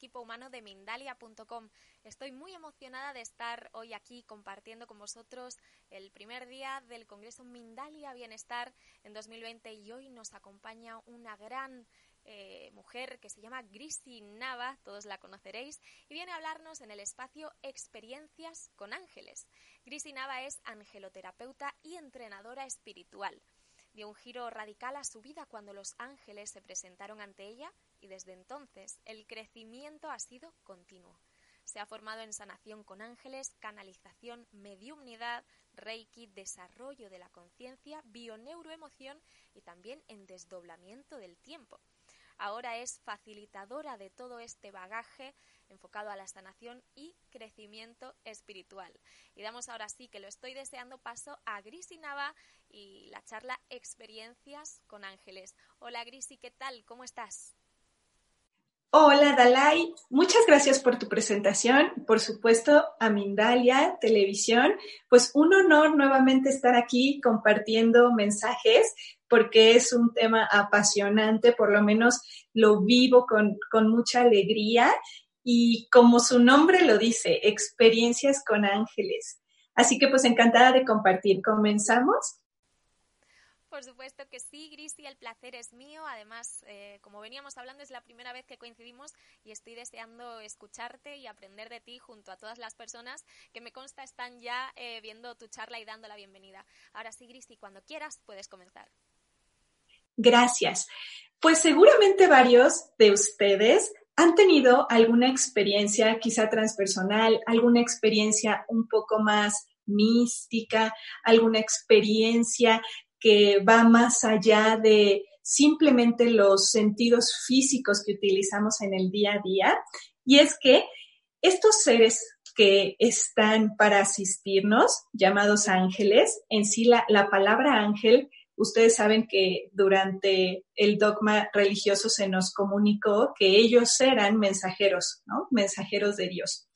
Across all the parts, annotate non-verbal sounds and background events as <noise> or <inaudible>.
equipo humano de Mindalia.com. Estoy muy emocionada de estar hoy aquí compartiendo con vosotros el primer día del Congreso Mindalia Bienestar en 2020 y hoy nos acompaña una gran eh, mujer que se llama Grisi Nava, todos la conoceréis, y viene a hablarnos en el espacio Experiencias con Ángeles. Grisi Nava es angeloterapeuta y entrenadora espiritual dio un giro radical a su vida cuando los ángeles se presentaron ante ella y desde entonces el crecimiento ha sido continuo. Se ha formado en sanación con ángeles, canalización, mediumnidad, reiki, desarrollo de la conciencia, bioneuroemoción y también en desdoblamiento del tiempo. Ahora es facilitadora de todo este bagaje enfocado a la sanación y crecimiento espiritual. Y damos ahora sí que lo estoy deseando paso a Grisi Nava y la charla Experiencias con Ángeles. Hola Grisi, ¿qué tal? ¿Cómo estás? Hola Dalai, muchas gracias por tu presentación, por supuesto a Mindalia Televisión, pues un honor nuevamente estar aquí compartiendo mensajes porque es un tema apasionante, por lo menos lo vivo con, con mucha alegría y como su nombre lo dice, experiencias con ángeles. Así que pues encantada de compartir. ¿Comenzamos? Por supuesto que sí, Grisi, el placer es mío. Además, eh, como veníamos hablando, es la primera vez que coincidimos y estoy deseando escucharte y aprender de ti junto a todas las personas que me consta están ya eh, viendo tu charla y dando la bienvenida. Ahora sí, Grisi, cuando quieras puedes comenzar. Gracias. Pues seguramente varios de ustedes ¿Han tenido alguna experiencia quizá transpersonal, alguna experiencia un poco más mística, alguna experiencia que va más allá de simplemente los sentidos físicos que utilizamos en el día a día? Y es que estos seres que están para asistirnos, llamados ángeles, en sí la, la palabra ángel Ustedes saben que durante el dogma religioso se nos comunicó que ellos eran mensajeros, ¿no? Mensajeros de Dios.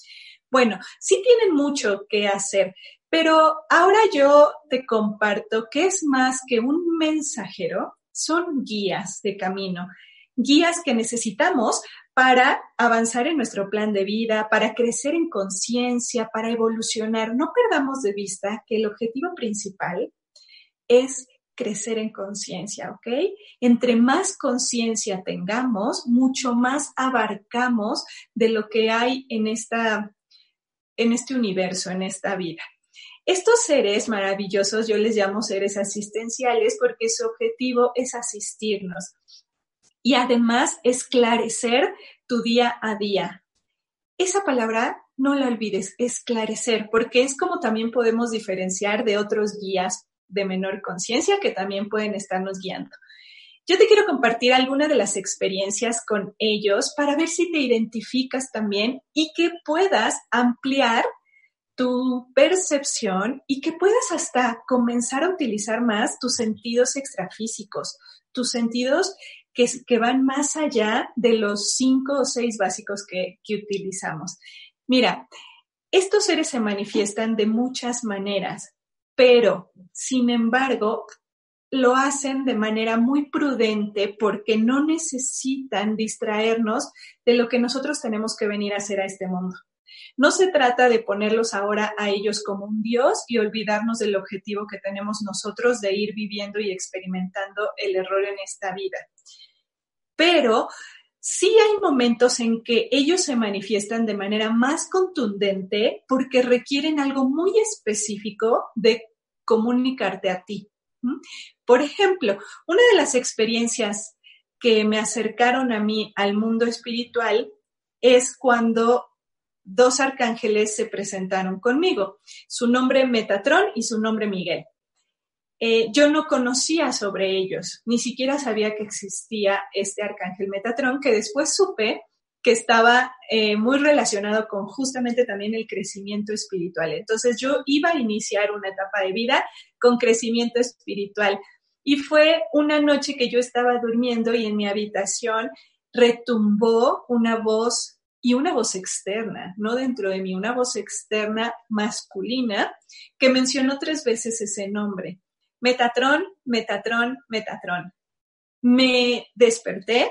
Bueno, sí tienen mucho que hacer, pero ahora yo te comparto que es más que un mensajero, son guías de camino, guías que necesitamos para avanzar en nuestro plan de vida, para crecer en conciencia, para evolucionar. No perdamos de vista que el objetivo principal es crecer en conciencia, ¿ok? Entre más conciencia tengamos, mucho más abarcamos de lo que hay en, esta, en este universo, en esta vida. Estos seres maravillosos yo les llamo seres asistenciales porque su objetivo es asistirnos y además esclarecer tu día a día. Esa palabra no la olvides, esclarecer, porque es como también podemos diferenciar de otros guías de menor conciencia que también pueden estarnos guiando. Yo te quiero compartir algunas de las experiencias con ellos para ver si te identificas también y que puedas ampliar tu percepción y que puedas hasta comenzar a utilizar más tus sentidos extrafísicos, tus sentidos que, que van más allá de los cinco o seis básicos que, que utilizamos. Mira, estos seres se manifiestan de muchas maneras pero sin embargo lo hacen de manera muy prudente porque no necesitan distraernos de lo que nosotros tenemos que venir a hacer a este mundo. No se trata de ponerlos ahora a ellos como un Dios y olvidarnos del objetivo que tenemos nosotros de ir viviendo y experimentando el error en esta vida. Pero sí hay momentos en que ellos se manifiestan de manera más contundente porque requieren algo muy específico de comunicarte a ti. Por ejemplo, una de las experiencias que me acercaron a mí al mundo espiritual es cuando dos arcángeles se presentaron conmigo, su nombre Metatrón y su nombre Miguel. Eh, yo no conocía sobre ellos, ni siquiera sabía que existía este arcángel Metatrón, que después supe que estaba eh, muy relacionado con justamente también el crecimiento espiritual. Entonces yo iba a iniciar una etapa de vida con crecimiento espiritual. Y fue una noche que yo estaba durmiendo y en mi habitación retumbó una voz y una voz externa, no dentro de mí, una voz externa masculina que mencionó tres veces ese nombre. Metatrón, Metatrón, Metatrón. me desperté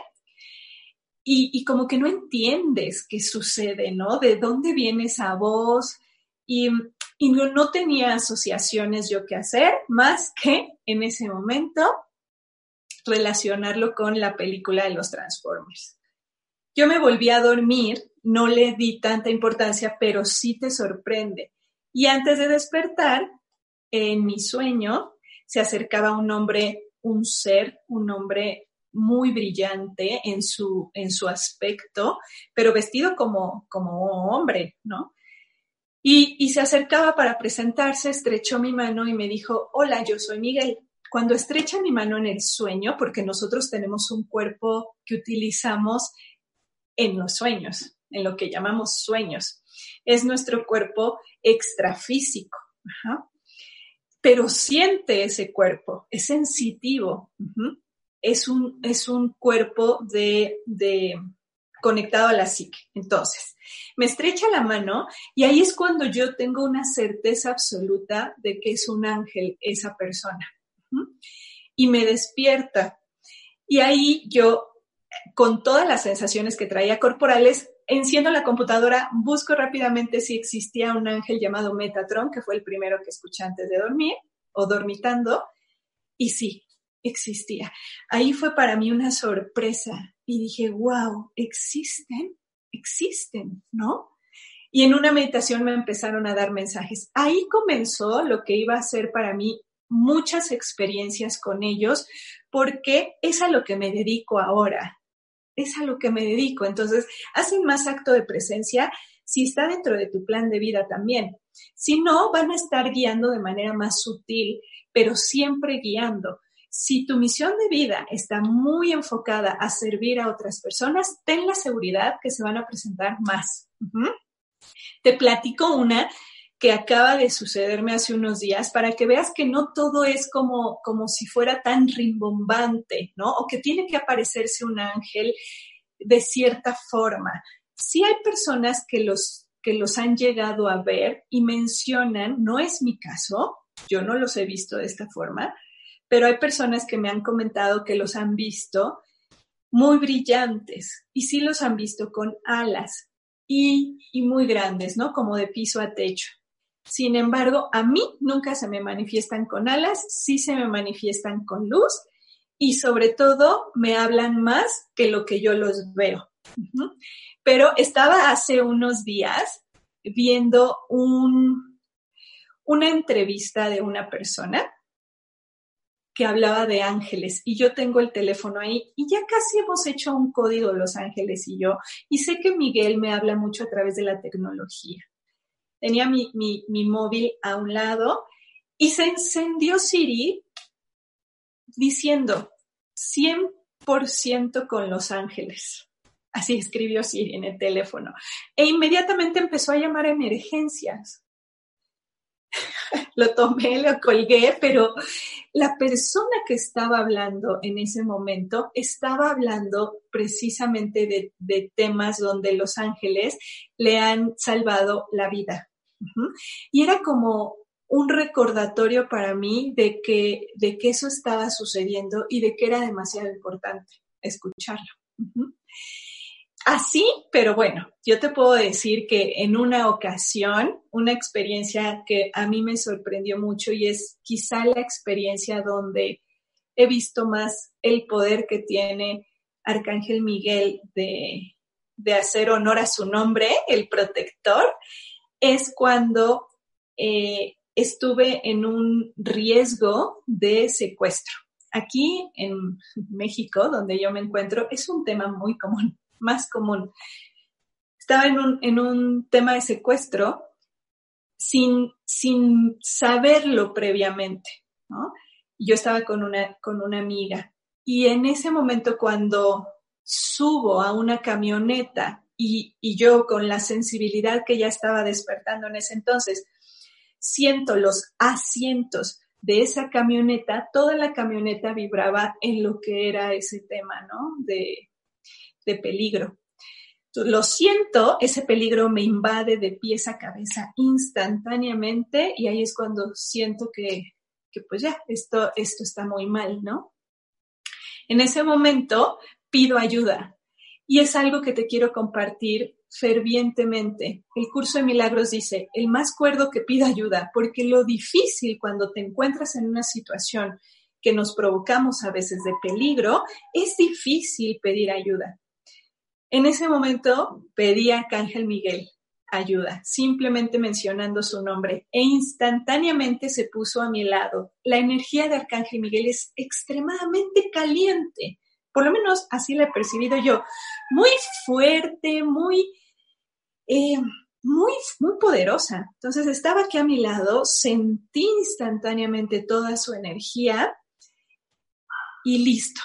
y, como que no entiendes qué sucede, ¿no? De dónde viene esa voz y, no, tenía asociaciones yo que hacer más que en ese momento relacionarlo con la película de los Transformers. Yo me volví a dormir, no le di tanta importancia, pero sí te sorprende. Y antes de despertar, en mi sueño, se acercaba un hombre, un ser, un hombre muy brillante en su, en su aspecto, pero vestido como, como hombre, ¿no? Y, y se acercaba para presentarse, estrechó mi mano y me dijo, hola, yo soy Miguel. Cuando estrecha mi mano en el sueño, porque nosotros tenemos un cuerpo que utilizamos en los sueños, en lo que llamamos sueños, es nuestro cuerpo extrafísico. Pero siente ese cuerpo, es sensitivo es un, es un cuerpo de, de conectado a la psique. Entonces, me estrecha la mano y ahí es cuando yo tengo una certeza absoluta de que es un ángel esa persona. Y me despierta. Y ahí yo, con todas las sensaciones que traía corporales, enciendo la computadora, busco rápidamente si existía un ángel llamado Metatron, que fue el primero que escuché antes de dormir o dormitando. Y sí, existía. Ahí fue para mí una sorpresa y dije, wow, existen, existen, ¿no? Y en una meditación me empezaron a dar mensajes. Ahí comenzó lo que iba a ser para mí muchas experiencias con ellos, porque es a lo que me dedico ahora, es a lo que me dedico. Entonces, hacen más acto de presencia si está dentro de tu plan de vida también. Si no, van a estar guiando de manera más sutil, pero siempre guiando. Si tu misión de vida está muy enfocada a servir a otras personas, ten la seguridad que se van a presentar más. Te platico una que acaba de sucederme hace unos días para que veas que no todo es como, como si fuera tan rimbombante, ¿no? O que tiene que aparecerse un ángel de cierta forma. Sí hay personas que los, que los han llegado a ver y mencionan, no es mi caso, yo no los he visto de esta forma, pero hay personas que me han comentado que los han visto muy brillantes y sí los han visto con alas y, muy grandes, ¿no? Como de piso a techo. Sin embargo, a mí nunca se me manifiestan con alas, sí se me manifiestan con luz y sobre todo me hablan más que lo que yo los veo. Pero estaba hace unos días viendo un, una entrevista de una persona que hablaba de ángeles y yo tengo el teléfono ahí y ya casi hemos hecho un código Los Ángeles y yo y sé que Miguel me habla mucho a través de la tecnología. Tenía mi, mi móvil a un lado y se encendió Siri diciendo 100% con Los Ángeles. Así escribió Siri en el teléfono. E inmediatamente empezó a llamar a emergencias. <laughs> lo tomé, lo colgué, pero la persona que estaba hablando en ese momento estaba hablando precisamente de, temas donde los ángeles le han salvado la vida. Y era como un recordatorio para mí de que, de que eso estaba sucediendo y de que era demasiado importante escucharlo. Así, pero bueno, yo te puedo decir que en una ocasión, una experiencia que a mí me sorprendió mucho y es quizá la experiencia donde he visto más el poder que tiene Arcángel Miguel de, hacer honor a su nombre, el protector, es cuando eh, estuve en un riesgo de secuestro. Aquí en México, donde yo me encuentro, es un tema muy común <laughs> más común. Estaba en un, en un tema de secuestro sin, sin saberlo previamente. Yo estaba con una, con una amiga y en ese momento cuando subo a una camioneta y, yo con la sensibilidad que ya estaba despertando en ese entonces, siento los asientos de esa camioneta, toda la camioneta vibraba en lo que era ese tema, ¿no? De, de peligro. Lo siento, ese peligro me invade de pies a cabeza instantáneamente y ahí es cuando siento que, pues ya, esto, esto está muy mal, ¿no? En ese momento pido ayuda y es algo que te quiero compartir fervientemente. El curso de milagros dice, el más cuerdo que pida ayuda, porque lo difícil cuando te encuentras en una situación que nos provocamos a veces de peligro, es difícil pedir ayuda. En ese momento pedí a Arcángel Miguel ayuda, simplemente mencionando su nombre, e instantáneamente se puso a mi lado. La energía de Arcángel Miguel es extremadamente caliente, por lo menos así la he percibido yo, muy fuerte, muy eh, muy, muy poderosa. Entonces estaba aquí a mi lado, sentí instantáneamente toda su energía y listo.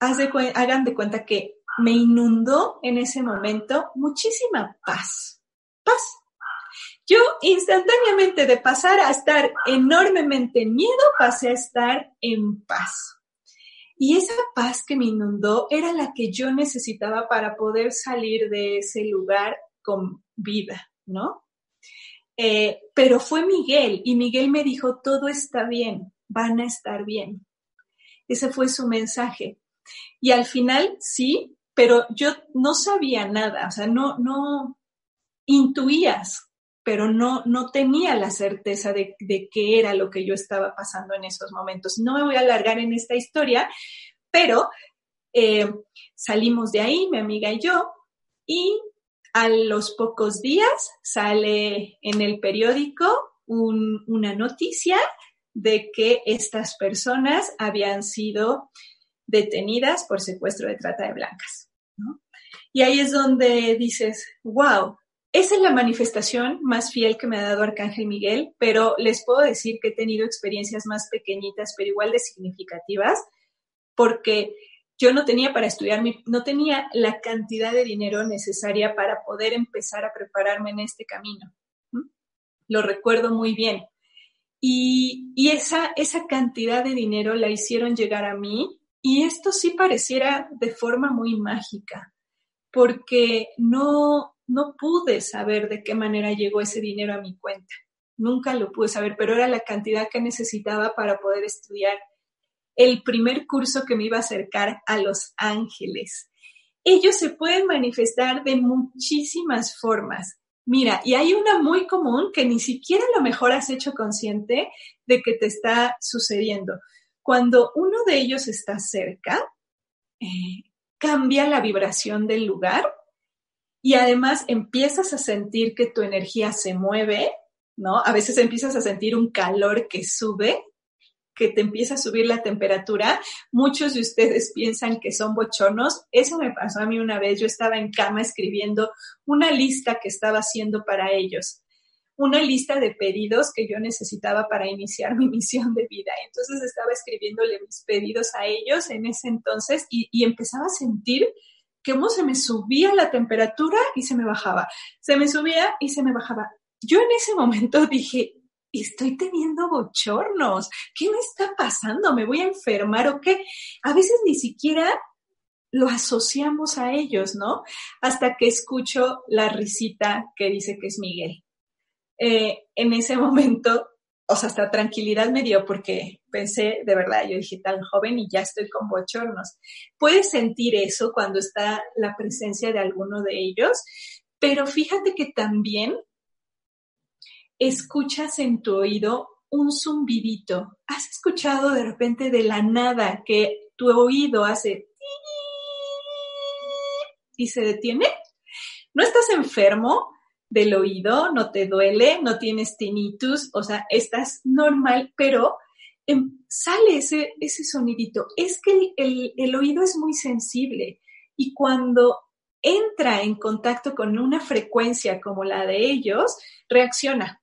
hagan de cuenta que me inundó en ese momento muchísima paz. Paz. Yo instantáneamente de pasar a estar enormemente en miedo, pasé a estar en paz. Y esa paz que me inundó era la que yo necesitaba para poder salir de ese lugar con vida, ¿no? Eh, pero fue Miguel y Miguel me dijo, todo está bien, van a estar bien. Ese fue su mensaje. Y al final, sí, pero yo no sabía nada, o sea, no, no intuías, pero no, no tenía la certeza de, de qué era lo que yo estaba pasando en esos momentos. No me voy a alargar en esta historia, pero eh, salimos de ahí, mi amiga y yo, y a los pocos días sale en el periódico una noticia de que estas personas habían sido detenidas por secuestro de trata de blancas. Y ahí es donde dices, wow, esa es la manifestación más fiel que me ha dado Arcángel Miguel, pero les puedo decir que he tenido experiencias más pequeñitas, pero igual de significativas, porque yo no tenía para estudiar, no tenía la cantidad de dinero necesaria para poder empezar a prepararme en este camino. Lo recuerdo muy bien. Y, esa, esa cantidad de dinero la hicieron llegar a mí y esto sí pareciera de forma muy mágica, porque no, no pude saber de qué manera llegó ese dinero a mi cuenta. Nunca lo pude saber, pero era la cantidad que necesitaba para poder estudiar el primer curso que me iba a acercar a los ángeles. Ellos se pueden manifestar de muchísimas formas. Mira, y hay una muy común que ni siquiera a lo mejor has hecho consciente de que te está sucediendo. Cuando uno de ellos está cerca, eh, cambia la vibración del lugar y además empiezas a sentir que tu energía se mueve, ¿no? A veces empiezas a sentir un calor que sube que te empieza a subir la temperatura. Muchos de ustedes piensan que son bochornos. Eso me pasó a mí una vez. Yo estaba en cama escribiendo una lista que estaba haciendo para ellos una lista de pedidos que yo necesitaba para iniciar <laughs> mi misión de vida. Entonces estaba escribiéndole mis pedidos a ellos en ese entonces y empezaba a sentir cómo se me subía la temperatura y se me bajaba. Se me subía y se me bajaba. Yo en ese momento <laughs> dije, estoy teniendo bochornos. ¿Qué me está pasando? ¿Me voy a enfermar o qué? A veces ni siquiera lo asociamos a ellos, ¿no? Hasta que escucho la risita que dice que es Miguel. Eh, en ese momento, o sea, hasta tranquilidad me dio porque pensé, de verdad, yo dije tan joven y ya estoy con bochornos. Puedes sentir eso cuando está la presencia de alguno de ellos, pero fíjate que también escuchas en tu oído un zumbidito. ¿Has escuchado de repente de la nada que tu oído hace y se detiene? No estás enfermo del oído, no te duele, no tienes tinnitus, o sea, estás normal, pero em, sale ese, ese sonidito. Es que el, el oído es muy sensible y cuando entra en contacto con una frecuencia como la de ellos, reacciona.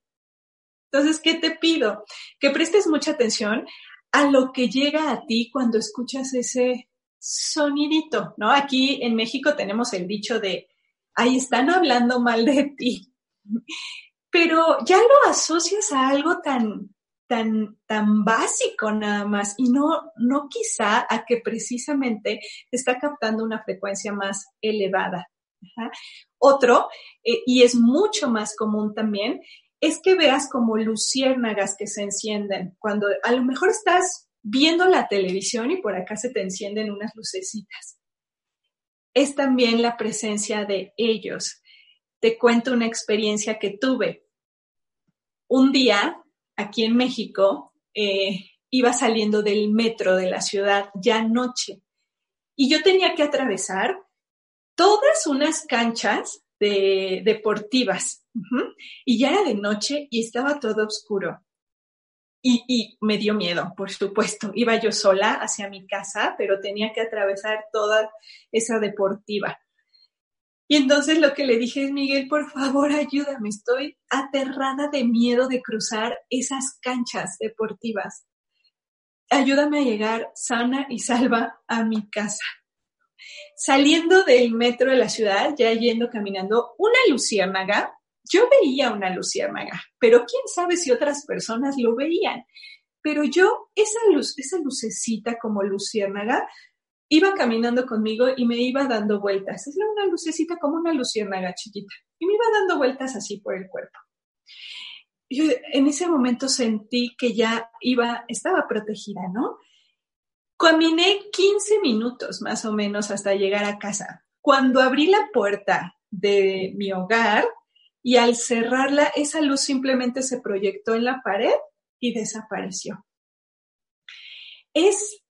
Entonces, ¿qué te pido? Que prestes mucha atención a lo que llega a ti cuando escuchas ese sonidito, ¿no? Aquí en México tenemos el dicho de, ahí están hablando mal de ti. Pero ya lo asocias a algo tan, tan, tan básico nada más y no, no quizá a que precisamente está captando una frecuencia más elevada. Otro, eh, y es mucho más común también, es que veas como luciérnagas que se encienden. Cuando a lo mejor estás viendo la televisión y por acá se te encienden unas lucecitas. Es también la presencia de ellos. Te cuento una experiencia que tuve. Un día, aquí en México, eh, iba saliendo del metro de la ciudad ya noche y yo tenía que atravesar todas unas canchas de, deportivas y ya era de noche y estaba todo oscuro. Y, me dio miedo, por supuesto. Iba yo sola hacia mi casa, pero tenía que atravesar toda esa deportiva. Y entonces lo que le dije es, Miguel, por favor, ayúdame. Estoy aterrada de miedo de cruzar esas canchas deportivas. Ayúdame a llegar sana y salva a mi casa. Saliendo del metro de la ciudad, ya yendo caminando, una luciérnaga yo veía una luciérnaga, pero quién sabe si otras personas lo veían. Pero yo, esa luz, esa lucecita como luciérnaga, iba caminando conmigo y me iba dando vueltas. Es una lucecita como una luciérnaga chiquita. Y me iba dando vueltas así por el cuerpo. Yo en ese momento sentí que ya iba, estaba protegida, ¿no? Caminé 15 minutos más o menos hasta llegar a casa. Cuando abrí la puerta de mi hogar, y al cerrarla, esa luz simplemente se proyectó en la pared y desapareció. Es,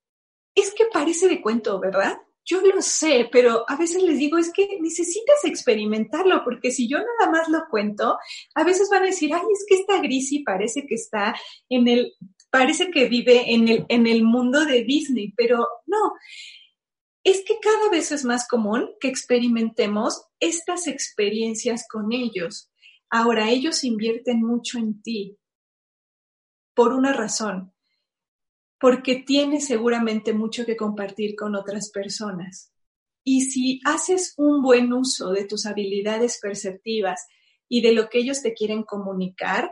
es que parece de cuento, ¿verdad? Yo lo sé, pero a veces les digo, es que necesitas experimentarlo, porque si yo nada más lo cuento, a veces van a decir, ay, es que esta Grisi parece que está en el, parece que vive en el, en el mundo de Disney, pero no, es que cada vez es más común que experimentemos estas experiencias con ellos. Ahora, ellos invierten mucho en ti por una razón, porque tienes seguramente mucho que compartir con otras personas. Y si haces un buen uso de tus habilidades perceptivas y de lo que ellos te quieren comunicar,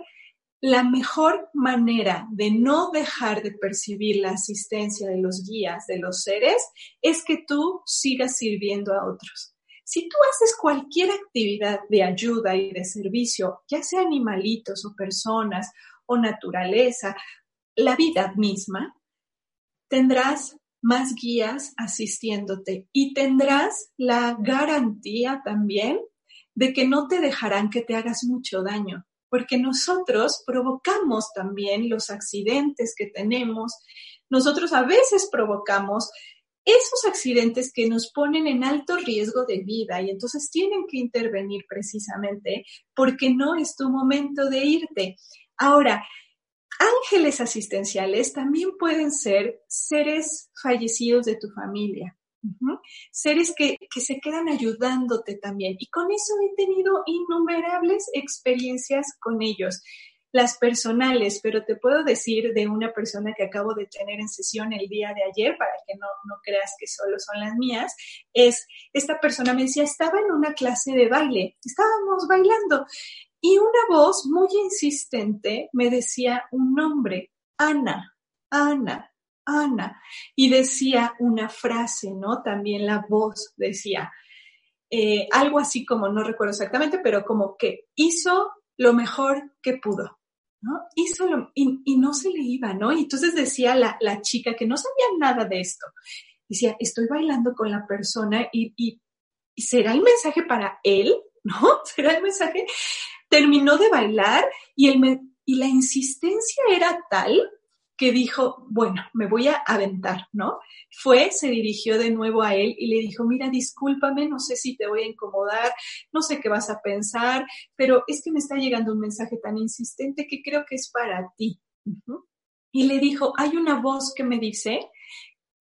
la mejor manera de no dejar de percibir la asistencia de los guías, de los seres, es que tú sigas sirviendo a otros. Si tú haces cualquier actividad de ayuda y de servicio, ya sea animalitos o personas o naturaleza, la vida misma, tendrás más guías asistiéndote y tendrás la garantía también de que no te dejarán que te hagas mucho daño porque nosotros provocamos también los accidentes que tenemos, nosotros a veces provocamos esos accidentes que nos ponen en alto riesgo de vida y entonces tienen que intervenir precisamente porque no es tu momento de irte. Ahora, ángeles asistenciales también pueden ser seres fallecidos de tu familia. Seres que, que, se quedan ayudándote también. Y con eso he tenido innumerables experiencias con ellos, las personales, pero te puedo decir de una persona que acabo de tener en sesión el día de ayer, para que no, no creas que solo son las mías, es, esta persona me decía, estaba en una clase de baile, estábamos bailando, y una voz muy insistente me decía un nombre, Ana, Ana, Ana. Y decía una frase, ¿no? También la voz decía eh, algo así como, no recuerdo exactamente, pero como que hizo lo mejor que pudo, ¿no? Hizo lo, y, no se le iba, ¿no? Y entonces decía la, la, chica que no sabía nada de esto, decía, estoy bailando con la persona y, y, será el mensaje para él, ¿no? <laughs> ¿Será el mensaje? Terminó de bailar y, el, y la insistencia era tal que dijo, bueno, me voy a aventar, ¿no? Fue, se dirigió de nuevo a él y le dijo, mira, discúlpame, no sé si te voy a incomodar, no sé qué vas a pensar, pero es que me está llegando un mensaje tan insistente que creo que es para ti. Y le dijo, hay una voz que me dice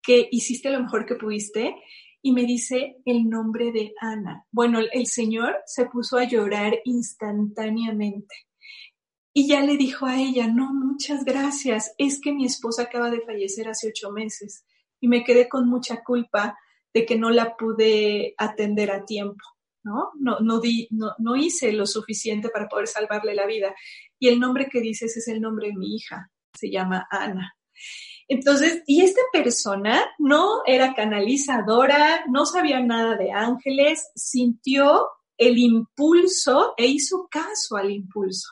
que hiciste lo mejor que pudiste y me dice el nombre de Ana. Bueno, el señor se puso a llorar instantáneamente y ya le dijo a ella, no, muchas gracias, es que mi esposa acaba de fallecer hace ocho meses y me quedé con mucha culpa de que no la pude atender a tiempo, ¿no? No, no, di, no, no hice lo suficiente para poder salvarle la vida. Y el nombre que dices es el nombre de mi hija, se llama Ana. Entonces, y esta persona no era canalizadora, no sabía nada de ángeles, sintió el impulso e hizo caso al impulso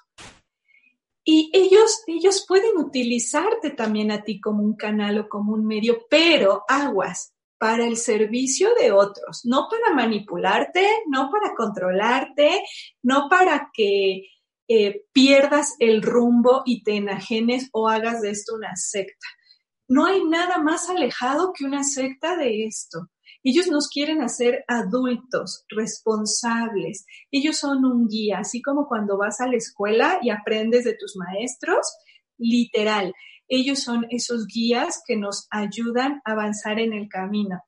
Y ellos, ellos pueden utilizarte también a ti como un canal o como un medio, pero aguas para el servicio de otros, no para manipularte, no para controlarte, no para que eh, pierdas el rumbo y te enajenes o hagas de esto una secta. No hay nada más alejado que una secta de esto. Ellos nos quieren hacer adultos, responsables. Ellos son un guía, así como cuando vas a la escuela y aprendes de tus maestros, literal. Ellos son esos guías que nos ayudan a avanzar en el camino.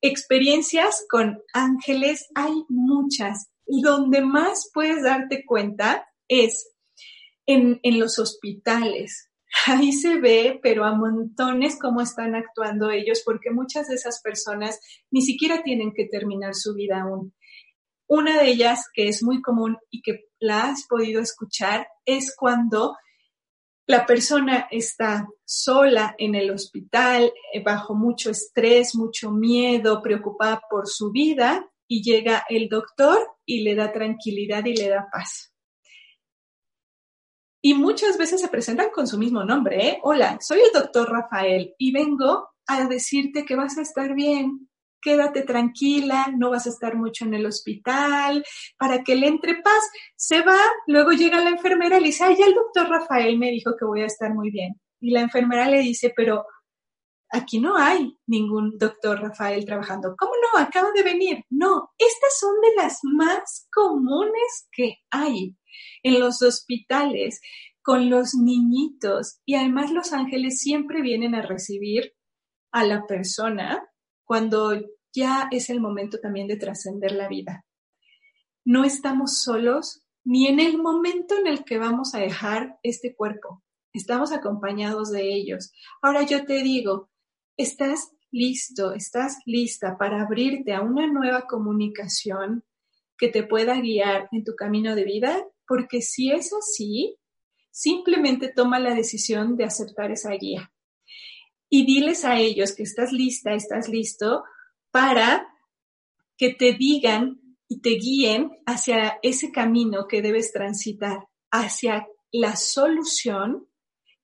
Experiencias con ángeles hay muchas y donde más puedes darte cuenta es en, en los hospitales, <laughs> ahí se ve, pero a montones cómo están actuando ellos, porque muchas de esas personas ni siquiera tienen que terminar su vida aún. Una de ellas, que es muy común y que la has podido escuchar, es cuando la persona está sola en el hospital, eh, bajo mucho estrés, mucho miedo, preocupada por su vida, y llega el doctor y le da tranquilidad y le da paz. Y muchas veces se presentan con su mismo nombre. ¿eh? Hola, soy el doctor Rafael y vengo a decirte que vas a estar bien. Quédate tranquila, no vas a estar mucho en el hospital, para que le entre paz. Se va, luego llega la enfermera y le dice, ay, ya el doctor Rafael me dijo que voy a estar muy bien. Y la enfermera le dice, pero aquí no hay ningún doctor Rafael trabajando. ¿Cómo no? Acaba de venir. No, estas son de las más comunes que hay en los hospitales con los niñitos y además los ángeles siempre vienen a recibir a la persona cuando ya es el momento también de trascender la vida. No estamos solos ni en el momento en el que vamos a dejar este cuerpo. Estamos acompañados de ellos. Ahora yo te digo, ¿estás listo, estás lista para abrirte a una nueva comunicación que te pueda guiar en tu camino de vida? porque si es así, simplemente toma la decisión de aceptar esa guía. Y diles a ellos que estás lista, estás listo para que te digan y te guíen hacia ese camino que debes transitar, hacia la solución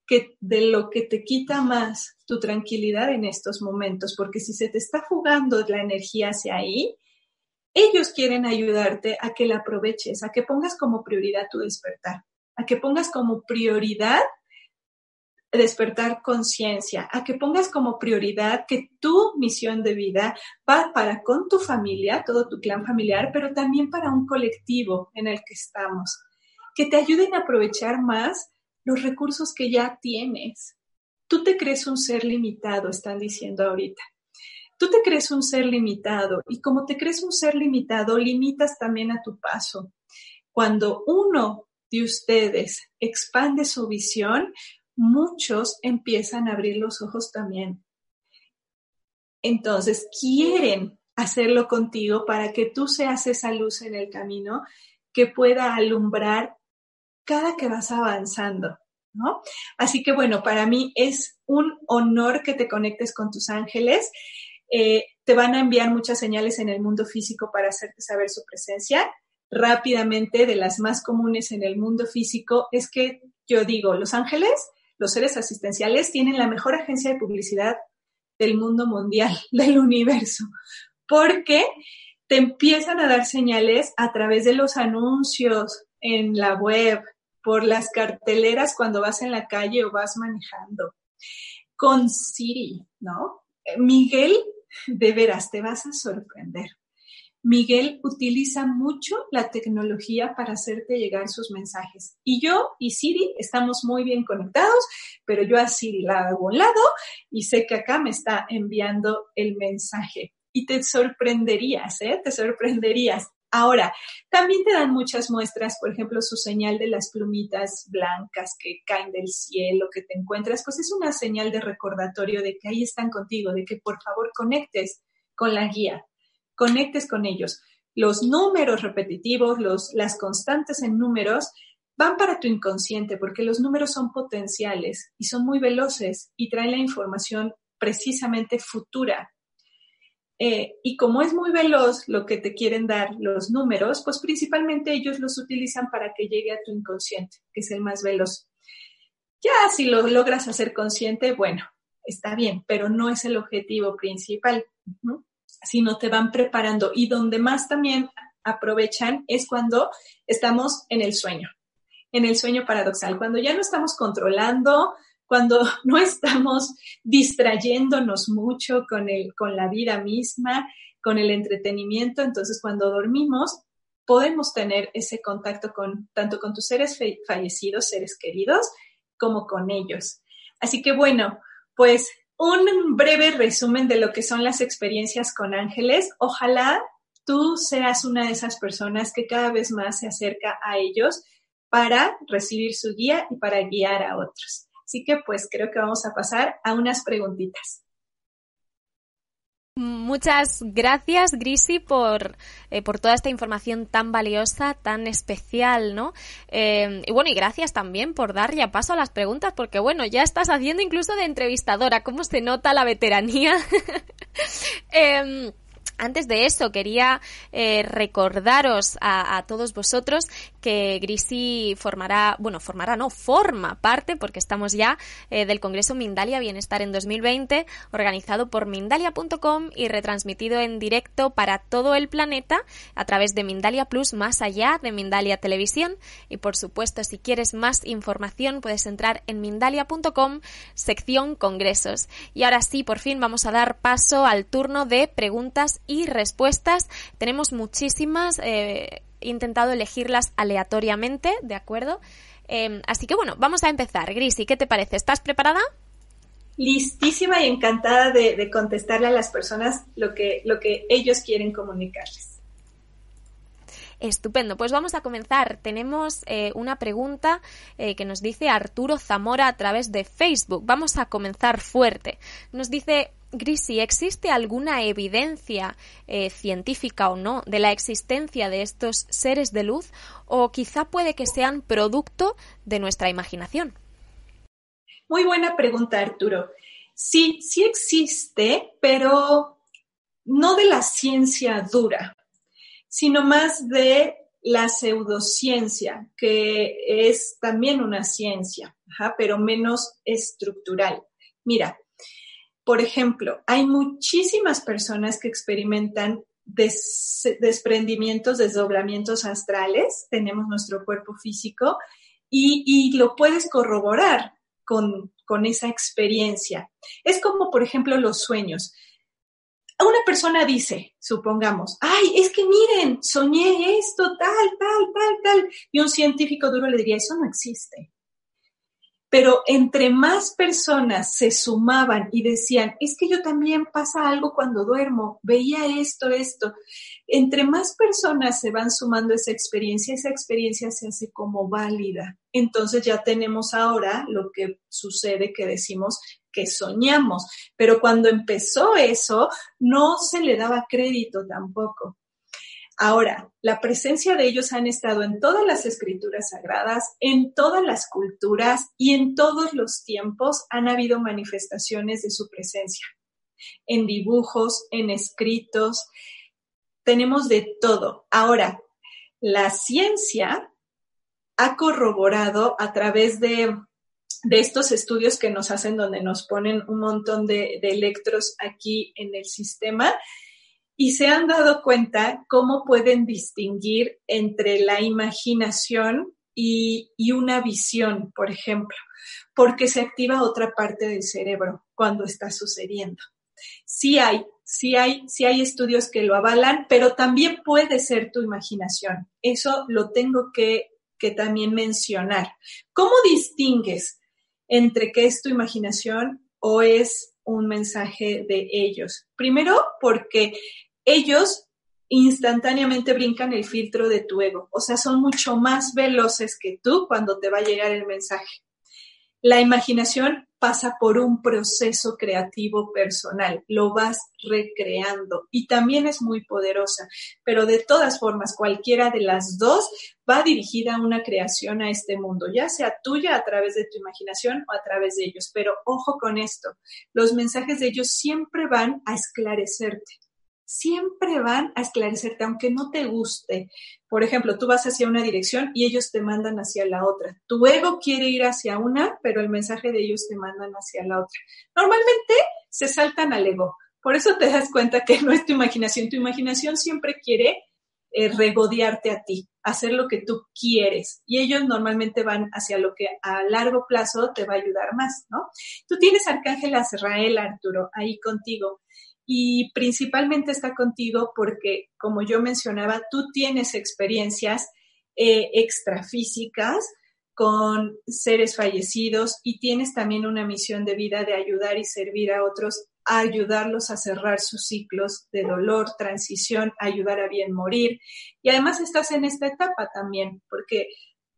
que de lo que te quita más tu tranquilidad en estos momentos, porque si se te está jugando la energía hacia ahí, ellos quieren ayudarte a que la aproveches, a que pongas como prioridad tu despertar, a que pongas como prioridad despertar conciencia, a que pongas como prioridad que tu misión de vida va para con tu familia, todo tu clan familiar, pero también para un colectivo en el que estamos, que te ayuden a aprovechar más los recursos que ya tienes. Tú te crees un ser limitado, están diciendo ahorita. Tú te crees un ser limitado y como te crees un ser limitado, limitas también a tu paso. Cuando uno de ustedes expande su visión, muchos empiezan a abrir los ojos también. Entonces, quieren hacerlo contigo para que tú seas esa luz en el camino que pueda alumbrar cada que vas avanzando, ¿no? Así que bueno, para mí es un honor que te conectes con tus ángeles. Eh, te van a enviar muchas señales en el mundo físico para hacerte saber su presencia. Rápidamente, de las más comunes en el mundo físico, es que yo digo, los ángeles, los seres asistenciales, tienen la mejor agencia de publicidad del mundo mundial, <laughs> del universo, porque te empiezan a dar señales a través de los anuncios en la web, por las carteleras cuando vas en la calle o vas manejando, con Siri, ¿no? Miguel de veras, te vas a sorprender. Miguel utiliza mucho la tecnología para hacerte llegar sus mensajes. Y yo y Siri estamos muy bien conectados, pero yo a Siri la hago un lado y sé que acá me está enviando el mensaje. Y te sorprenderías, ¿eh? Te sorprenderías. Ahora, también te dan muchas muestras, por ejemplo, su señal de las plumitas blancas que caen del cielo, que te encuentras, pues es una señal de recordatorio de que ahí están contigo, de que por favor conectes con la guía, conectes con ellos. Los números repetitivos, los, las constantes en números, van para tu inconsciente porque los números son potenciales y son muy veloces y traen la información precisamente futura Eh, y como es muy veloz lo que te quieren dar los números, pues principalmente ellos los utilizan para que llegue a tu inconsciente, que es el más veloz. Ya si lo logras hacer consciente, bueno, está bien, pero no es el objetivo principal, sino te van preparando. Y donde más también aprovechan es cuando estamos en el sueño, en el sueño paradoxal, cuando ya no estamos controlando, cuando <laughs> no estamos distrayéndonos mucho con, el, con la vida misma, con el entretenimiento, entonces cuando dormimos podemos tener ese contacto con tanto con tus seres fallecidos, seres queridos, como con ellos. Así que bueno, pues un breve resumen de lo que son las experiencias con ángeles. Ojalá tú seas una de esas personas que cada vez más se acerca a ellos para recibir su guía y para guiar a otros. Así que pues creo que vamos a pasar a unas preguntitas. Muchas gracias, Grisi, por, eh, por toda esta información tan valiosa, tan especial, ¿no? Eh, y bueno, y gracias también por dar ya paso a las preguntas, porque bueno, ya estás haciendo incluso de entrevistadora, ¿cómo se nota la veteranía? <laughs> Em, antes de eso, quería eh, recordaros a, todos vosotros que Grisi formará, bueno, formará, no, forma parte, porque estamos ya eh, del Congreso Mindalia Bienestar en 2020, organizado por Mindalia.com y retransmitido en directo para todo el planeta a través de Mindalia Plus, más allá de Mindalia Televisión. Y por supuesto, si quieres más información, puedes entrar en Mindalia.com, sección Congresos. Y ahora sí, por fin vamos a dar paso al turno de preguntas y respuestas. Tenemos muchísimas, eh, he intentado elegirlas aleatoriamente, ¿de acuerdo? Em, así que bueno, vamos a empezar. Grisi, ¿qué te parece? ¿Estás preparada? Listísima y encantada de, contestarle a las personas lo que, lo que ellos quieren comunicarles. Estupendo, pues vamos a comenzar. Tenemos eh, una pregunta eh, que nos dice Arturo Zamora a través de Facebook. Vamos a comenzar fuerte. Nos dice, Grisi, ¿existe alguna evidencia eh, científica o no de la existencia de estos seres de luz o quizá puede que sean producto de nuestra imaginación? Muy buena pregunta, Arturo. Sí, sí existe, pero no de la ciencia dura, sino más de la pseudociencia, que es también una ciencia, pero menos estructural. Mira, por ejemplo, hay muchísimas personas que experimentan desprendimientos, desdoblamientos astrales, tenemos nuestro cuerpo físico y, lo puedes corroborar con, con esa experiencia. Es como, por ejemplo, los sueños. Una persona dice, supongamos, ay, es que miren, soñé esto, tal, tal, tal, tal, y un científico duro le diría, eso no existe. Pero entre más personas se sumaban y decían, es que yo también pasa algo cuando duermo, veía esto, esto, entre más personas se van sumando esa experiencia, esa experiencia se hace como válida. Entonces ya tenemos ahora lo que sucede que decimos que soñamos, pero cuando empezó eso no se le daba crédito tampoco. Ahora, la presencia de ellos han estado en todas las escrituras sagradas, en todas las culturas y en todos los tiempos han habido manifestaciones de su presencia. En dibujos, en escritos, tenemos de todo. Ahora, la ciencia ha corroborado a través de, estos estudios que nos hacen donde nos ponen un montón de, de electros aquí en el sistema, y se han dado cuenta cómo pueden distinguir entre la imaginación y, una visión, por ejemplo, porque se activa otra parte del cerebro cuando está sucediendo. Sí hay, sí hay, sí hay estudios que lo avalan, pero también puede ser tu imaginación. Eso lo tengo que, que también mencionar. ¿Cómo distingues entre qué es tu imaginación o es un mensaje de ellos. Primero, porque ellos instantáneamente brincan el filtro de tu ego, o sea, son mucho más veloces que tú cuando te va a llegar el mensaje. La imaginación pasa por un proceso creativo personal, lo vas recreando y también es muy poderosa, pero de todas formas, cualquiera de las dos va dirigida a una creación a este mundo, ya sea tuya a través de tu imaginación o a través de ellos. Pero ojo con esto, los mensajes de ellos siempre van a esclarecerte siempre van a esclarecerte, aunque no te guste. Por ejemplo, tú vas hacia una dirección y ellos te mandan hacia la otra. Tu ego quiere ir hacia una, pero el mensaje de ellos te mandan hacia la otra. Normalmente se saltan al ego. Por eso te das cuenta que no es tu imaginación. Tu imaginación siempre quiere eh, regodearte a ti, hacer lo que tú quieres. Y ellos normalmente van hacia lo que a largo plazo te va a ayudar más, ¿no? Tú tienes Arcángel Azrael, Arturo, ahí contigo y principalmente está contigo porque, como yo mencionaba, tú tienes experiencias eh, extrafísicas con seres fallecidos y tienes también una misión de vida de ayudar y servir a otros, a ayudarlos a cerrar sus ciclos de dolor, transición, ayudar a bien morir. Y además estás en esta etapa también, porque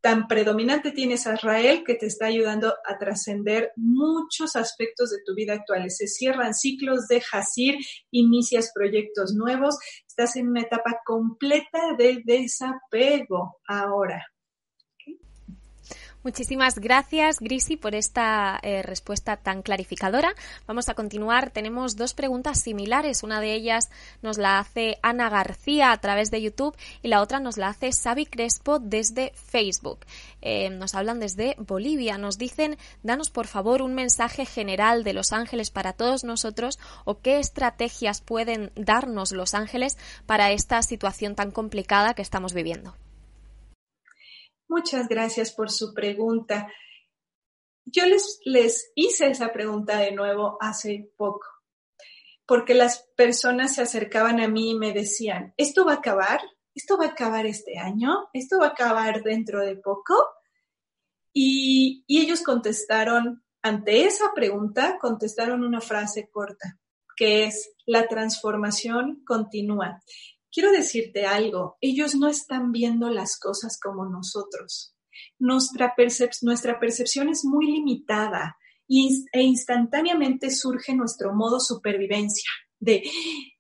tan predominante tienes a Israel que te está ayudando a trascender muchos aspectos de tu vida actual. Se cierran ciclos, dejas ir, inicias proyectos nuevos, estás en una etapa completa de desapego ahora. Muchísimas gracias, Grisi, por esta eh, respuesta tan clarificadora. Vamos a continuar. Tenemos dos preguntas similares. Una de ellas nos la hace Ana García a través de YouTube y la otra nos la hace Xavi Crespo desde Facebook. Eh, nos hablan desde Bolivia. Nos dicen, danos por favor un mensaje general de los ángeles para todos nosotros o qué estrategias pueden darnos los ángeles para esta situación tan complicada que estamos viviendo. Muchas gracias por su pregunta. Yo les, les hice esa pregunta de nuevo hace poco, porque las personas se acercaban a mí y me decían, ¿esto va a acabar? ¿Esto va a acabar este año? ¿Esto va a acabar dentro de poco? Y, y ellos contestaron, ante esa pregunta, contestaron una frase corta, que es, la transformación continúa quiero decirte algo, ellos no están viendo las cosas como nosotros. Nuestra, percepción es muy limitada e instantáneamente surge nuestro modo supervivencia de...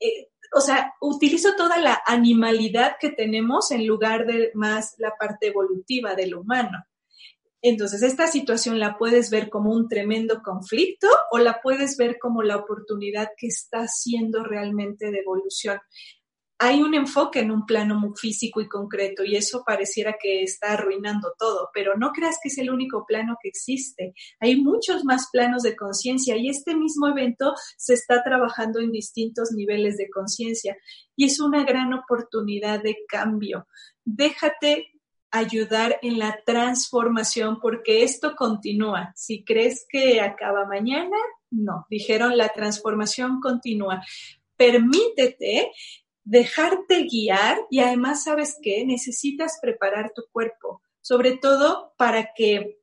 Eh, o sea, utilizo toda la animalidad que tenemos en lugar de más la parte evolutiva del humano. Entonces, esta situación la puedes ver como un tremendo conflicto o la puedes ver como la oportunidad que está siendo realmente de evolución hay un enfoque en un plano muy físico y concreto y eso pareciera que está arruinando todo, pero no creas que es el único plano que existe. Hay muchos más planos de conciencia y este mismo evento se está trabajando en distintos niveles de conciencia y es una gran oportunidad de cambio. Déjate ayudar en la transformación porque esto continúa. Si crees que acaba mañana, no. Dijeron la transformación continúa. Permítete dejarte guiar y además, ¿sabes qué? Necesitas preparar tu cuerpo, sobre todo para que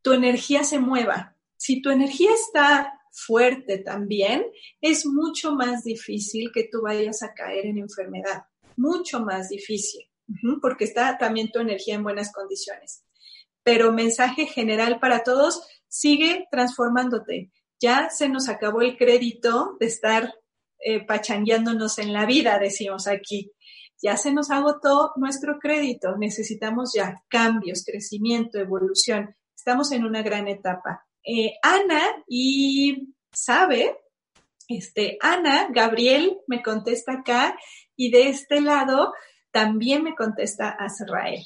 tu energía se mueva. Si tu energía está fuerte también, es mucho más difícil que tú vayas a caer en enfermedad, mucho más difícil, porque está también tu energía en buenas condiciones. Pero mensaje general para todos, sigue transformándote. Ya se nos acabó el crédito de estar eh, pachangueándonos en la vida, decimos aquí. Ya se nos agotó nuestro crédito, necesitamos ya cambios, crecimiento, evolución. Estamos en una gran etapa. Eh, Ana y sabe, este, Ana, Gabriel me contesta acá y de este lado también me contesta Azrael.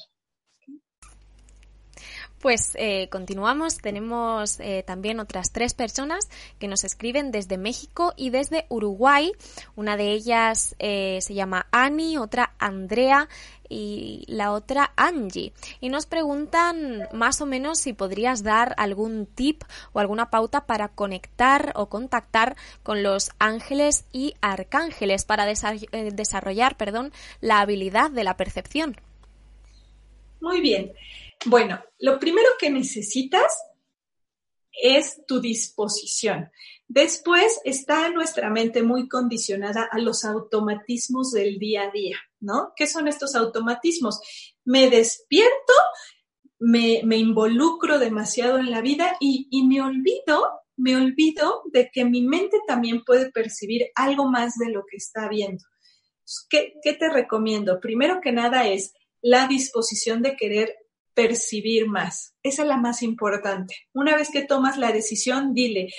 Pues eh, continuamos. Tenemos eh, también otras tres personas que nos escriben desde México y desde Uruguay. Una de ellas eh, se llama Ani, otra Andrea y la otra Angie. Y nos preguntan más o menos si podrías dar algún tip o alguna pauta para conectar o contactar con los ángeles y arcángeles para desarrollar perdón, la habilidad de la percepción. Muy bien. Bueno, lo primero que necesitas es tu disposición. Después está nuestra mente muy condicionada a los automatismos del día a día, ¿no? ¿Qué son estos automatismos? Me despierto, me, involucro demasiado en la vida y, me olvido, me olvido de que mi mente también puede percibir algo más de lo que está viendo. ¿Qué, te recomiendo? Primero que nada es la disposición de querer percibir más. Esa es la más importante. Una vez que tomas la decisión, dile,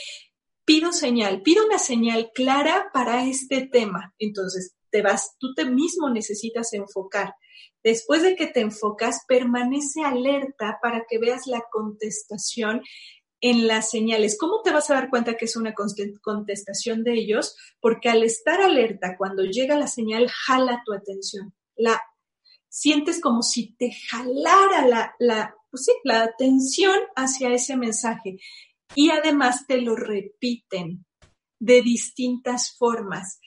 pido señal, pido una señal clara para este tema. Entonces, te vas, tú te mismo necesitas enfocar. Después de que te enfocas, permanece alerta para que veas la contestación en las señales. ¿Cómo te vas a dar cuenta que es una contestación de ellos? Porque al estar alerta, cuando llega la señal, jala tu atención. La sientes como si te jalara la, la, pues sí, la atención hacia ese mensaje. Y además te lo repiten de distintas formas.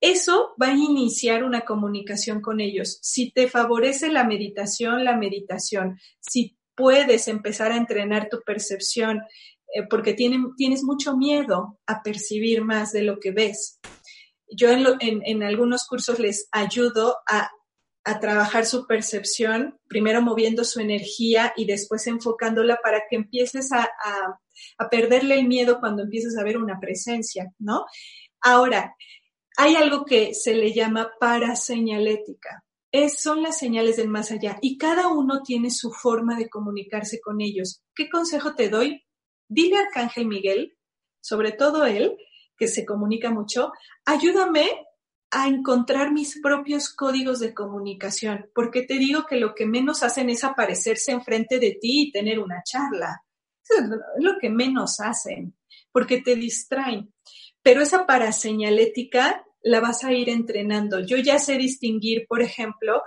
Eso va a iniciar una comunicación con ellos. Si te favorece la meditación, la meditación. Si puedes empezar a entrenar tu percepción, eh, porque tienes mucho miedo a percibir más de lo que ves. Yo en, algunos cursos les ayudo a, trabajar su percepción, primero moviendo su energía y después enfocándola para que empieces a, a perderle el miedo cuando empieces a ver una presencia, ¿no? Ahora, hay algo que se le llama paraseñalética son las señales del más allá y cada uno tiene su forma de comunicarse con ellos. ¿Qué consejo te doy? Dile a Arcángel Miguel, sobre todo él, que se comunica mucho, ayúdame a encontrar mis propios códigos de comunicación, porque te digo que lo que menos hacen es aparecerse enfrente de ti y tener una charla. es lo que menos hacen, porque te distraen. Pero esa paraseñalética la vas a ir entrenando. Yo ya sé distinguir, por ejemplo,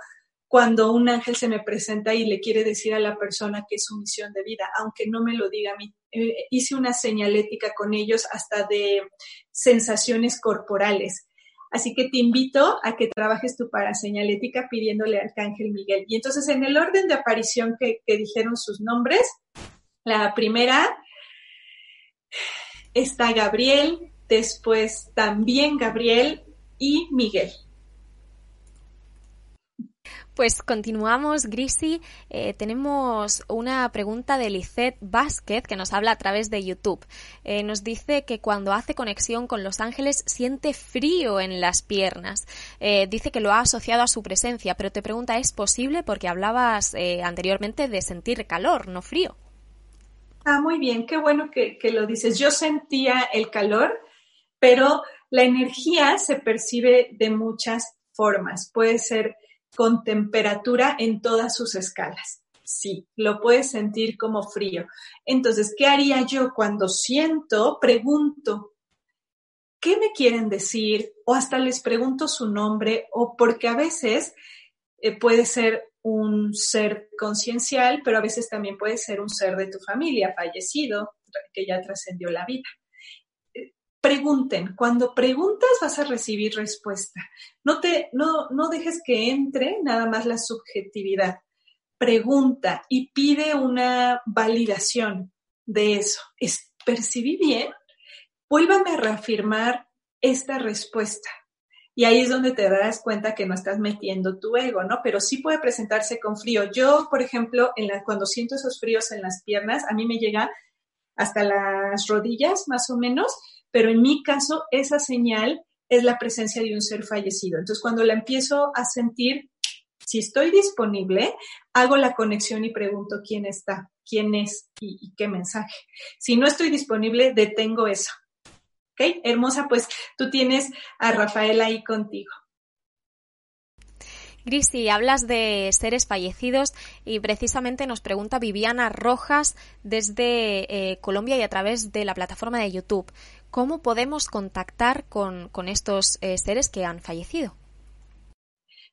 cuando un ángel se me presenta y le quiere decir a la persona que es su misión de vida, aunque no me lo diga a mí. Eh, hice una señalética con ellos hasta de sensaciones corporales. Así que te invito a que trabajes tu paraseñalética pidiéndole al Arcángel Miguel. Y entonces, en el orden de aparición que, que dijeron sus nombres, la primera está Gabriel, después también Gabriel, y Miguel. Pues continuamos, Grisi. Eh, tenemos una pregunta de Lizeth Vázquez que nos habla a través de YouTube. Eh, nos dice que cuando hace conexión con los ángeles siente frío en las piernas. Eh, dice que lo ha asociado a su presencia, pero te pregunta, ¿es posible? Porque hablabas anteriormente de sentir calor, no frío. Ah, muy bien, qué bueno que, que lo dices. Yo sentía el calor, pero la energía se percibe de muchas formas. Puede ser con temperatura en todas sus escalas. Sí, lo puedes sentir como frío. Entonces, ¿qué haría yo cuando siento? Pregunto, ¿qué me quieren decir? O hasta les pregunto su nombre, o porque a veces eh, puede ser un ser conciencial, pero a veces también puede ser un ser de tu familia fallecido, que ya trascendió la vida pregunten. Cuando preguntas vas a recibir respuesta. No, te, no, no dejes que entre nada más la subjetividad. Pregunta y pide una validación de eso. ¿Es, ¿Percibí bien? Vuélvame a reafirmar esta respuesta. Y ahí es donde te das cuenta que no estás metiendo tu ego, ¿no? Pero sí puede presentarse con frío. Yo, por ejemplo, en la, cuando siento esos fríos en las piernas, a mí me llega hasta las rodillas, más o menos, pero en mi caso esa señal es la presencia de un ser fallecido. Entonces, cuando la empiezo a sentir, si estoy disponible, hago la conexión y pregunto quién está, quién es y, qué mensaje. Si no estoy disponible, detengo eso. ¿Ok? Hermosa, pues tú tienes a Rafael ahí contigo. Grisi, hablas de seres fallecidos y precisamente nos pregunta Viviana Rojas desde eh, Colombia y a través de la plataforma de YouTube. ¿Cómo podemos contactar con, estos eh, seres que han fallecido?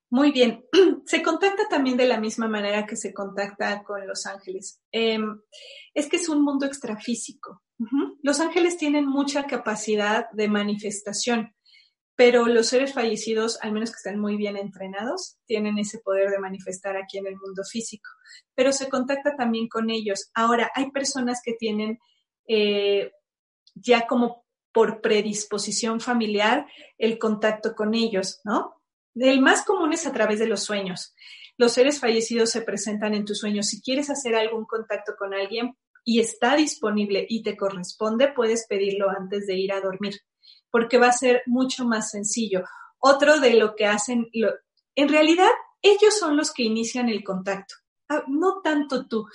Muy bien, <clears throat> se contacta también de la misma manera que se contacta con los ángeles. Em, es que es un mundo extrafísico. Los ángeles tienen mucha capacidad de manifestación, pero los seres fallecidos, al menos que estén muy bien entrenados, tienen ese poder de manifestar aquí en el mundo físico. Pero se contacta también con ellos. Ahora, hay personas que tienen eh, ya como por predisposición familiar el contacto con ellos, ¿no? El más común es a través de los sueños. Los seres fallecidos se presentan en tus sueños. Si quieres hacer algún contacto con alguien y está disponible y te corresponde, puedes pedirlo antes de ir a dormir, porque va a ser mucho más sencillo. Otro de lo que hacen, en realidad, ellos son los que inician el contacto, ah, no tanto tú.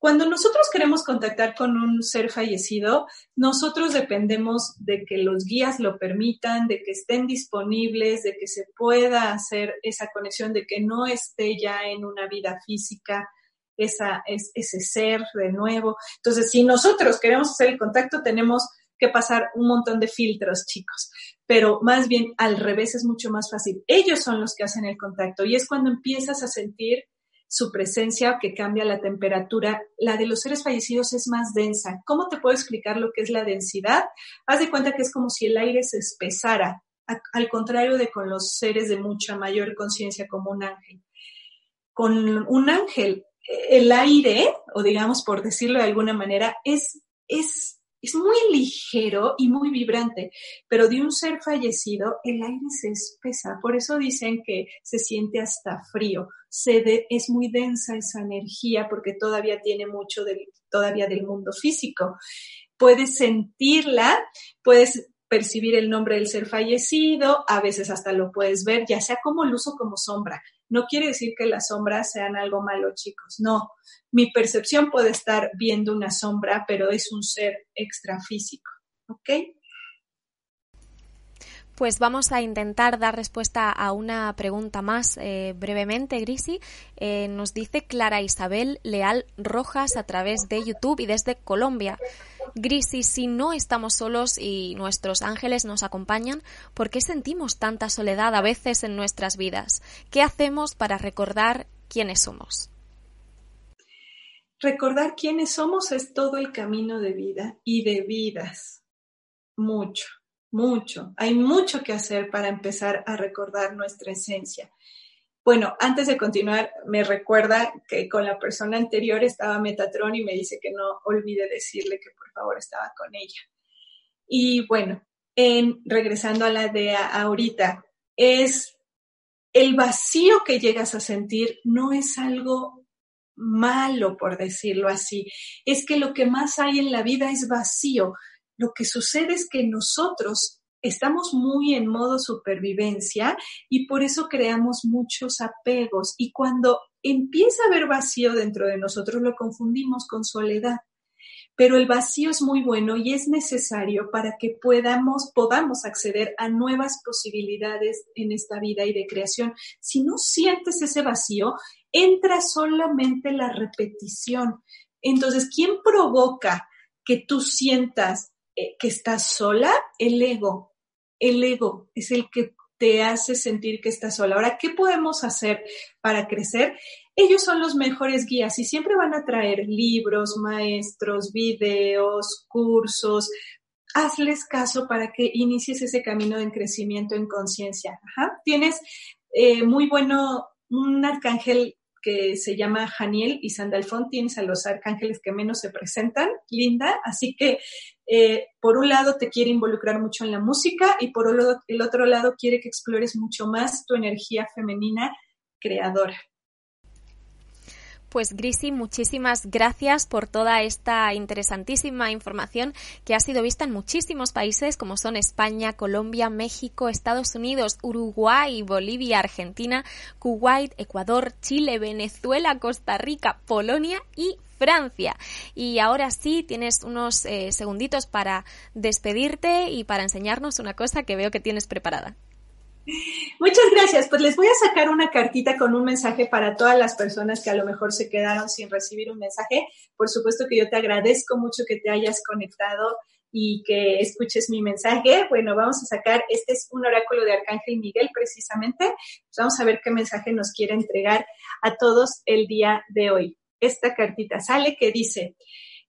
Cuando nosotros queremos contactar con un ser fallecido, nosotros dependemos de que los guías lo permitan, de que estén disponibles, de que se pueda hacer esa conexión, de que no esté ya en una vida física ese ser de nuevo. Entonces, si nosotros queremos hacer el contacto, tenemos que pasar un montón de filtros, chicos. Pero más bien al revés es mucho más fácil. Ellos son los que hacen el contacto y es cuando empiezas a sentir su presencia que cambia la temperatura. La de los seres fallecidos es más densa. ¿Cómo te puedo explicar lo que es la densidad? Haz de cuenta que es como si el aire se espesara, al contrario de con los seres de mucha mayor conciencia como un ángel. Con un ángel, el aire, o digamos por decirlo de alguna manera, es, es es muy ligero y muy vibrante, pero de un ser fallecido el aire se espesa. Por eso dicen que se siente hasta frío. Es muy densa esa energía porque todavía tiene mucho del, todavía del mundo físico. Puedes sentirla, puedes percibir el nombre del ser fallecido, a veces hasta lo puedes ver, ya sea como luz o como sombra. No quiere decir que las sombras sean algo malo, chicos, no. Mi percepción puede estar viendo una sombra, pero es un ser extrafísico, ¿ok? Pues vamos a intentar dar respuesta a una pregunta más eh, brevemente, Grisi. Eh, nos dice Clara Isabel Leal Rojas a través de YouTube y desde Colombia. Grisi, si no estamos solos y nuestros ángeles nos acompañan, ¿por qué sentimos tanta soledad a veces en nuestras vidas? ¿Qué hacemos para recordar quiénes somos? Recordar quiénes somos es todo el camino de vida y de vidas. Mucho mucho. Hay mucho que hacer para empezar a recordar nuestra esencia. Bueno, antes de continuar, me recuerda que con la persona anterior estaba Metatron y me dice que no olvide decirle que por favor estaba con ella. Y bueno, en, regresando a la de ahorita, es el vacío que llegas a sentir no es algo malo, por decirlo así. Es que lo que más hay en la vida es vacío. Lo que sucede es que nosotros estamos muy en modo supervivencia y por eso creamos muchos apegos y cuando empieza a haber vacío dentro de nosotros lo confundimos con soledad. Pero el vacío es muy bueno y es necesario para que podamos, podamos acceder a nuevas posibilidades en esta vida y de creación. Si no sientes ese vacío, entra solamente la repetición. Entonces, ¿quién provoca que tú sientas que estás sola, el ego. El ego es el que te hace sentir que estás sola. Ahora, ¿qué podemos hacer para crecer? Ellos son los mejores guías y siempre van a traer libros, maestros, videos, cursos. Hazles caso para que inicies ese camino de crecimiento en conciencia. Tienes eh, muy bueno un arcángel que se llama Janiel y Sandalfón, tienes a los arcángeles que menos se presentan, linda, así que eh, por un lado te quiere involucrar mucho en la música y por el otro lado quiere que explores mucho más tu energía femenina creadora. Pues Grisi, muchísimas gracias por toda esta interesantísima información que ha sido vista en muchísimos países como son España, Colombia, México, Estados Unidos, Uruguay, Bolivia, Argentina, Kuwait, Ecuador, Chile, Venezuela, Costa Rica, Polonia y Francia. Y ahora sí, tienes unos eh, segunditos para despedirte y para enseñarnos una cosa que veo que tienes preparada. Muchas gracias. Pues les voy a sacar una cartita con un mensaje para todas las personas que a lo mejor se quedaron sin recibir un mensaje. Por supuesto que yo te agradezco mucho que te hayas conectado y que escuches mi mensaje. Bueno, vamos a sacar, este es un oráculo de Arcángel Miguel precisamente. Pues vamos a ver qué mensaje nos quiere entregar a todos el día de hoy. Esta cartita sale que dice,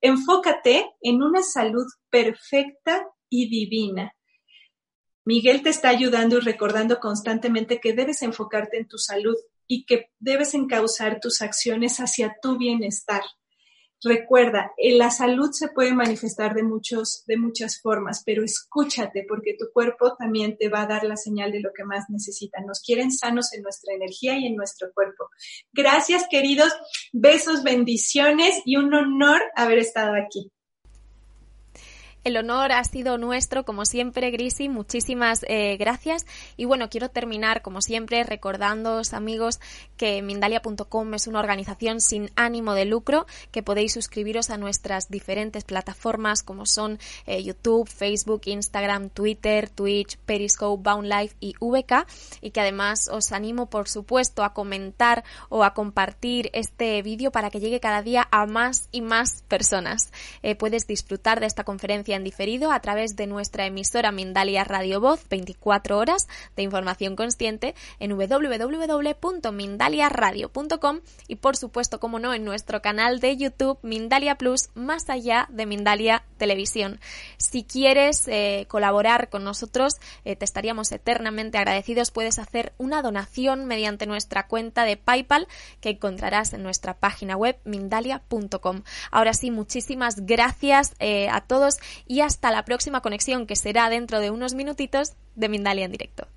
enfócate en una salud perfecta y divina Miguel te está ayudando y recordando constantemente que debes enfocarte en tu salud y que debes encauzar tus acciones hacia tu bienestar. Recuerda, la salud se puede manifestar de, muchos, de muchas formas, pero escúchate porque tu cuerpo también te va a dar la señal de lo que más necesita. Nos quieren sanos en nuestra energía y en nuestro cuerpo. Gracias, queridos. Besos, bendiciones y un honor haber estado aquí. El honor ha sido nuestro, como siempre, Grisi. Muchísimas eh, gracias. Y bueno, quiero terminar, como siempre, recordándoos, amigos, que Mindalia.com es una organización sin ánimo de lucro, que podéis suscribiros a nuestras diferentes plataformas, como son eh, YouTube, Facebook, Instagram, Twitter, Twitch, Periscope, Bound Life y VK. Y que además os animo, por supuesto, a comentar o a compartir este vídeo para que llegue cada día a más y más personas. Eh, puedes disfrutar de esta conferencia diferido a través de nuestra emisora Mindalia Radio Voz 24 horas de información consciente en www.mindaliaradio.com y por supuesto, como no, en nuestro canal de YouTube Mindalia Plus más allá de Mindalia Televisión. Si quieres eh, colaborar con nosotros, eh, te estaríamos eternamente agradecidos. Puedes hacer una donación mediante nuestra cuenta de PayPal que encontrarás en nuestra página web mindalia.com. Ahora sí, muchísimas gracias eh, a todos y hasta la próxima conexión que será dentro de unos minutitos de Mindalia en directo.